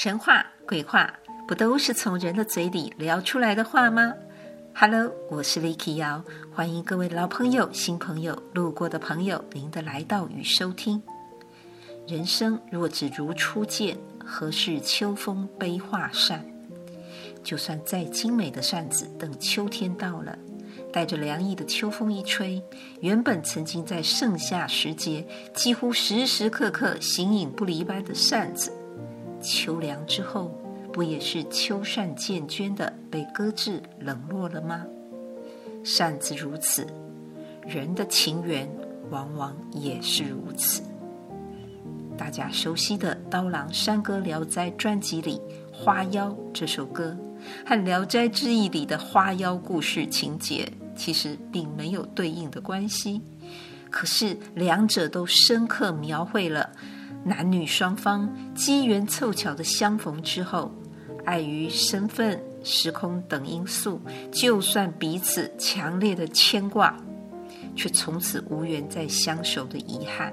神话、鬼话，不都是从人的嘴里聊出来的话吗？Hello，我是 Vicky 瑶，欢迎各位老朋友、新朋友、路过的朋友，您的来到与收听。人生若只如初见，何事秋风悲画扇？就算再精美的扇子，等秋天到了，带着凉意的秋风一吹，原本曾经在盛夏时节几乎时时刻刻形影不离般的扇子。秋凉之后，不也是秋扇渐捐的被搁置冷落了吗？扇子如此，人的情缘往往也是如此。大家熟悉的《刀郎山歌聊斋》专辑里《花妖》这首歌，和《聊斋志异》里的花妖故事情节，其实并没有对应的关系，可是两者都深刻描绘了。男女双方机缘凑巧的相逢之后，碍于身份、时空等因素，就算彼此强烈的牵挂，却从此无缘再相守的遗憾。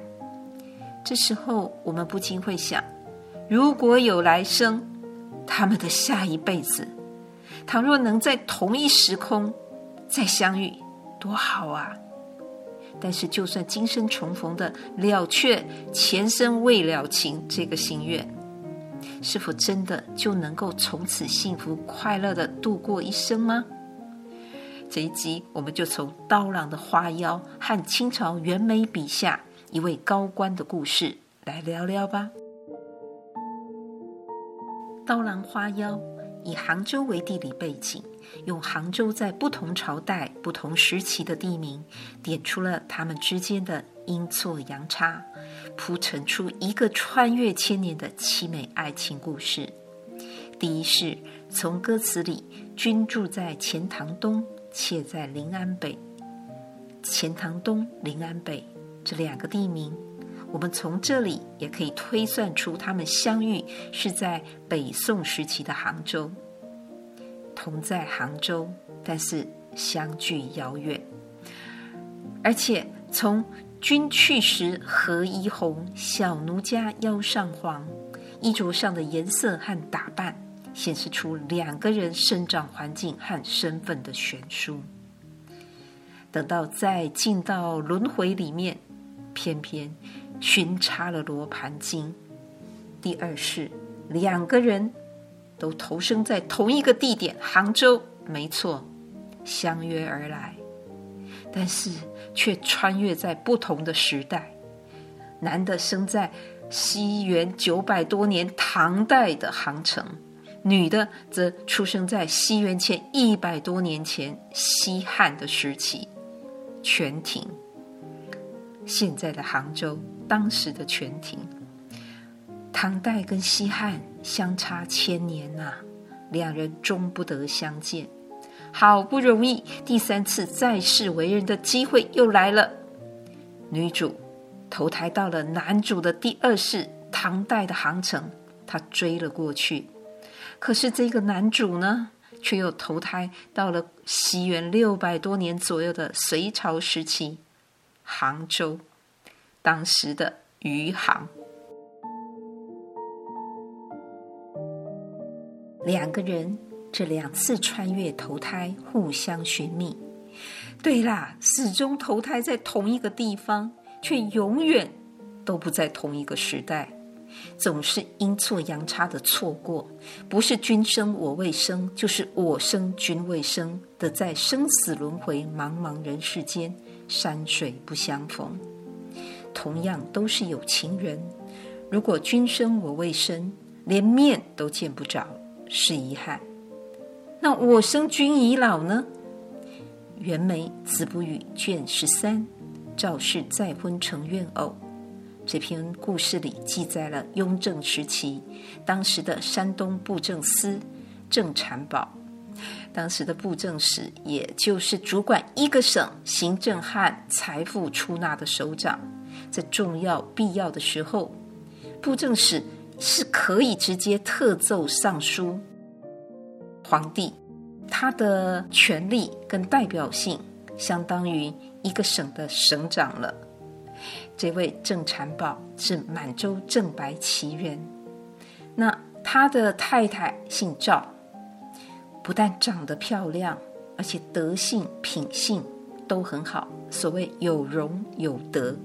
这时候，我们不禁会想：如果有来生，他们的下一辈子，倘若能在同一时空再相遇，多好啊！但是，就算今生重逢的了却前生未了情这个心愿，是否真的就能够从此幸福快乐的度过一生吗？这一集我们就从刀郎的花妖和清朝袁枚笔下一位高官的故事来聊聊吧。刀郎花妖。以杭州为地理背景，用杭州在不同朝代、不同时期的地名，点出了他们之间的阴错阳差，铺陈出一个穿越千年的凄美爱情故事。第一是从歌词里“君住在钱塘东，妾在临安北”，钱塘东、临安北这两个地名。我们从这里也可以推算出，他们相遇是在北宋时期的杭州，同在杭州，但是相距遥远。而且从“君去时何衣红，小奴家腰上黄”，衣着上的颜色和打扮，显示出两个人生长环境和身份的悬殊。等到再进到轮回里面，偏偏。寻插了罗盘经。第二是两个人都投生在同一个地点——杭州，没错，相约而来，但是却穿越在不同的时代。男的生在西元九百多年唐代的杭城，女的则出生在西元前一百多年前西汉的时期，泉亭。现在的杭州。当时的全亭，唐代跟西汉相差千年呐、两人终不得相见。好不容易第三次再世为人的机会又来了，女主投胎到了男主的第二世唐代的杭城，她追了过去。可是这个男主呢，却又投胎到了西元六百多年左右的隋朝时期，杭州。当时的余杭，两个人这两次穿越投胎，互相寻觅。对啦，始终投胎在同一个地方，却永远都不在同一个时代，总是阴错阳差的错过，不是君生我未生，就是我生君未生的，在生死轮回茫茫人世间，山水不相逢。同样都是有情人，如果君生我未生，连面都见不着，是遗憾。那我生君已老呢？袁枚《子不语》卷十三，赵氏再婚成怨偶。这篇故事里记载了雍正时期，当时的山东布政司郑婵宝，当时的布政使，也就是主管一个省行政和财富出纳的首长。在重要必要的时候，布政使是可以直接特奏上书皇帝，他的权力跟代表性相当于一个省的省长了。这位郑婵宝是满洲正白旗人，那他的太太姓赵，不但长得漂亮，而且德性品性都很好，所谓有容有德。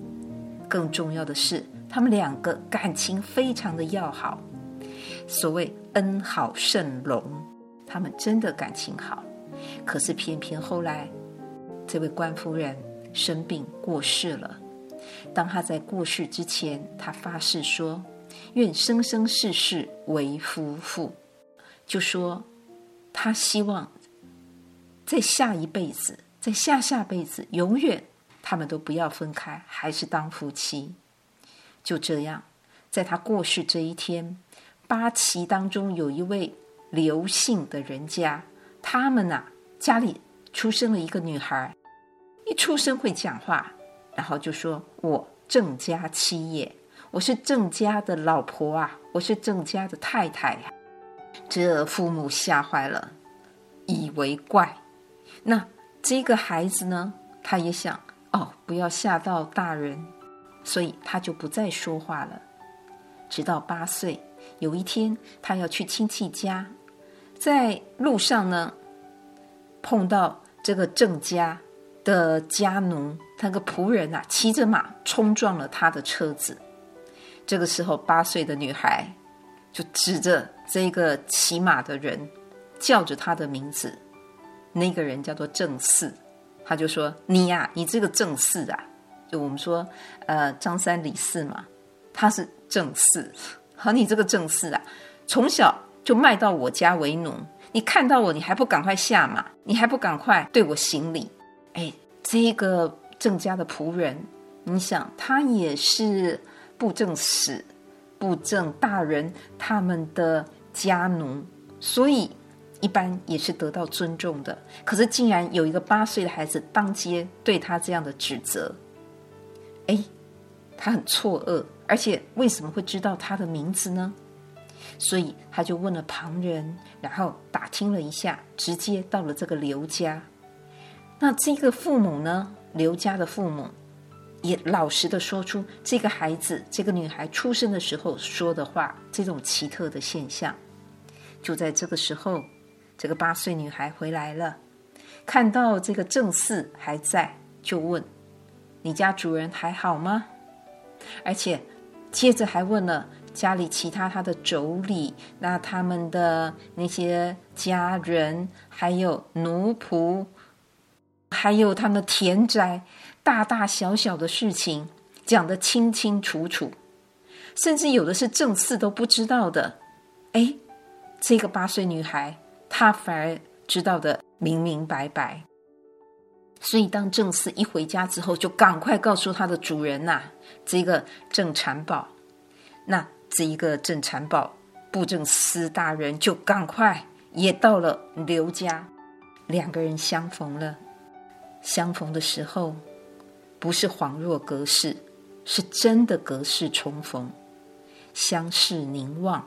更重要的是，他们两个感情非常的要好，所谓恩好甚隆，他们真的感情好。可是偏偏后来，这位官夫人生病过世了。当他在过世之前，他发誓说。愿生生世世为夫妇，就说他希望在下一辈子，在下下辈子，永远他们都不要分开，还是当夫妻。就这样，在他过世这一天，八旗当中有一位刘姓的人家，他们呐、家里出生了一个女孩，一出生会讲话，然后就说：“我郑家妻也。”我是郑家的老婆啊，我是郑家的太太呀。这父母吓坏了，以为怪。那这个孩子呢，他也想哦，不要吓到大人，所以他就不再说话了。直到八岁，有一天他要去亲戚家，在路上呢，碰到这个郑家的家奴，那个仆人啊，骑着马冲撞了他的车子。这个时候，八岁的女孩就指着这个骑马的人，叫着他的名字。那个人叫做郑四，他就说：“你呀、啊，你这个郑四啊，就我们说，呃，张三李四嘛，他是郑四。好，你这个郑四啊，从小就卖到我家为奴。你看到我，你还不赶快下马？你还不赶快对我行礼？哎，这个郑家的仆人，你想，他也是。”布政使、布政大人他们的家奴，所以一般也是得到尊重的。可是竟然有一个八岁的孩子当街对他这样的指责，哎，他很错愕，而且为什么会知道他的名字呢？所以他就问了旁人，然后打听了一下，直接到了这个刘家。那这个父母呢？刘家的父母。也老实的说出这个孩子、这个女孩出生的时候说的话，这种奇特的现象。就在这个时候，这个八岁女孩回来了，看到这个郑四还在，就问：“你家主人还好吗？”而且接着还问了家里其他他的妯娌，那他们的那些家人，还有奴仆，还有他们田宅。大大小小的事情讲得清清楚楚，甚至有的是郑四都不知道的。哎，这个八岁女孩她反而知道的明明白白。所以当郑四一回家之后，就赶快告诉他的主人呐、这个郑婵宝。那这一个郑婵宝布政司大人就赶快也到了刘家，两个人相逢了。相逢的时候。不是恍若隔世，是真的隔世重逢，相视凝望。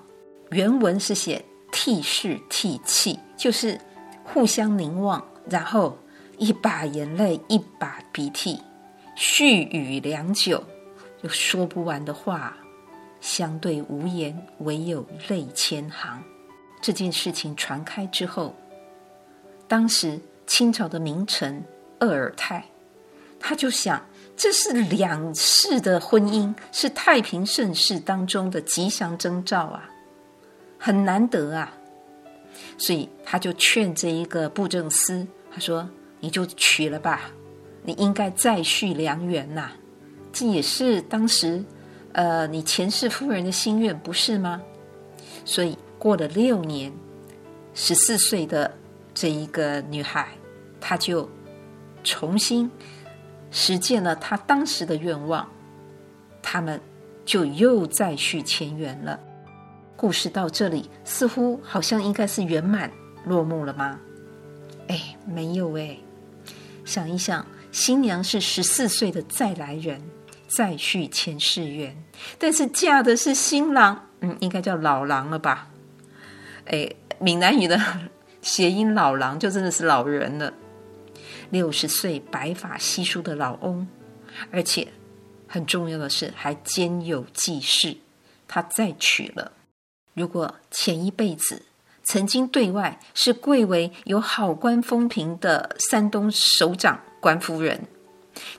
原文是写涕视涕泣，就是互相凝望，然后一把眼泪一把鼻涕，絮语良久，有说不完的话，相对无言，唯有泪千行。这件事情传开之后，当时清朝的名臣鄂尔泰。他就想，这是两世的婚姻，是太平盛世当中的吉祥征兆啊，很难得啊。所以他就劝这一个布政司，他说：“你就娶了吧，你应该再续良缘呐。这也是当时，呃，你前世夫人的心愿，不是吗？”所以过了六年，十四岁的这一个女孩，她就重新。实践了他当时的愿望，他们就又再续前缘了。故事到这里，似乎好像应该是圆满落幕了吗？哎，没有哎。想一想，新娘是十四岁的再来人，再续前世缘，但是嫁的是新郎，嗯，应该叫老郎了吧？哎，闽南语的谐音“老郎”就真的是老人了。六十岁白发稀疏的老翁，而且很重要的是还兼有继室，他再娶了。如果前一辈子曾经对外是贵为有好官风评的山东首长官夫人，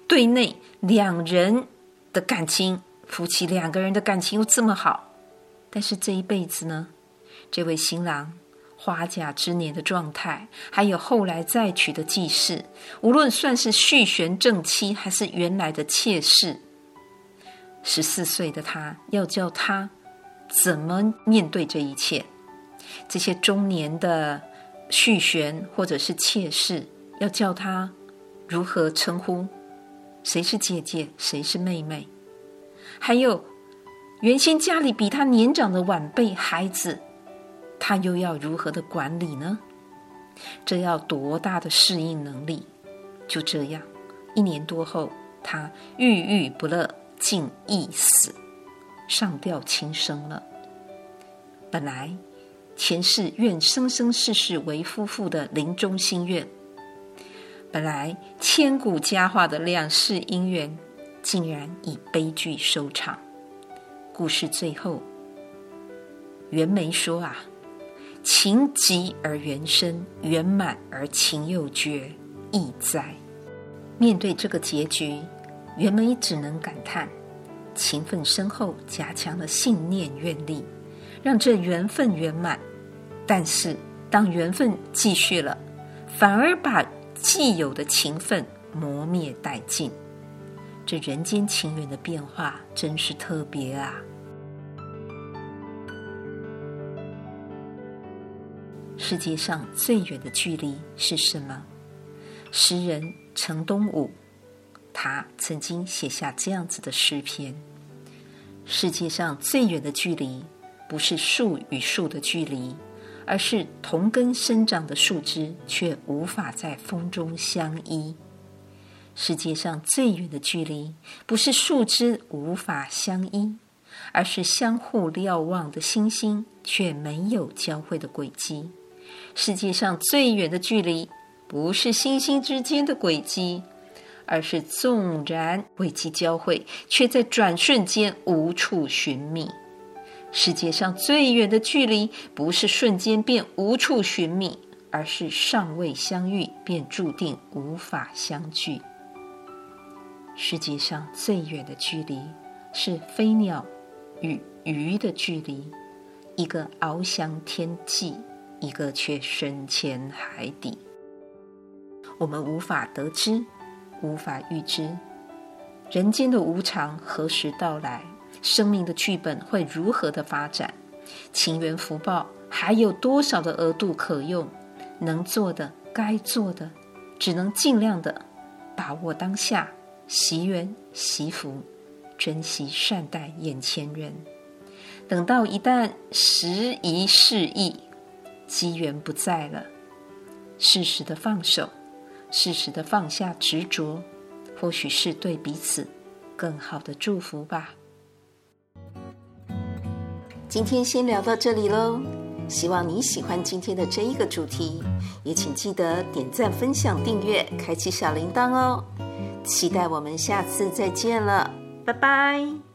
对内两人的感情，夫妻两个人的感情又这么好，但是这一辈子呢，这位新郎花甲之年的状态，还有后来再娶的继室，无论算是续弦正妻，还是原来的妾室，十四岁的他要叫他。怎么面对这一切？这些中年的续弦或者是妾室，要叫他如何称呼？谁是姐姐，谁是妹妹？还有原先家里比他年长的晚辈孩子，他又要如何的管理呢？这要多大的适应能力？就这样，一年多后，他郁郁不乐，竟一死。上吊轻生了。本来前世愿生生世世为夫妇的临终心愿，本来千古佳话的两世姻缘，竟然以悲剧收场。故事最后，袁枚说：“啊，情急而缘深，缘满而情又绝，意哉！”面对这个结局，袁枚只能感叹。情分深厚，加强了信念愿力，让这缘分圆满。但是，当缘分继续了，反而把既有的情分磨灭殆尽。这人间情缘的变化真是特别啊！世界上最远的距离是什么？诗人程东武。他曾经写下这样子的诗篇：世界上最远的距离，不是树与树的距离，而是同根生长的树枝却无法在风中相依；世界上最远的距离，不是树枝无法相依，而是相互瞭望的星星却没有交汇的轨迹；世界上最远的距离，不是星星之间的轨迹。而是纵然轨迹交汇，却在转瞬间无处寻觅。世界上最远的距离，不是瞬间便无处寻觅，而是尚未相遇便注定无法相聚。世界上最远的距离，是飞鸟与鱼的距离，一个翱翔天际，一个却深潜海底。我们无法得知。无法预知人间的无常何时到来，生命的剧本会如何的发展，情缘福报还有多少的额度可用？能做的、该做的，只能尽量的把握当下，惜缘惜福，珍惜善待眼前人。等到一旦时移世易，机缘不在了，适时的放手。适时的放下执着，或许是对彼此更好的祝福吧。今天先聊到这里喽，希望你喜欢今天的这一个主题，也请记得点赞、分享、订阅、开启小铃铛哦。期待我们下次再见了，拜拜。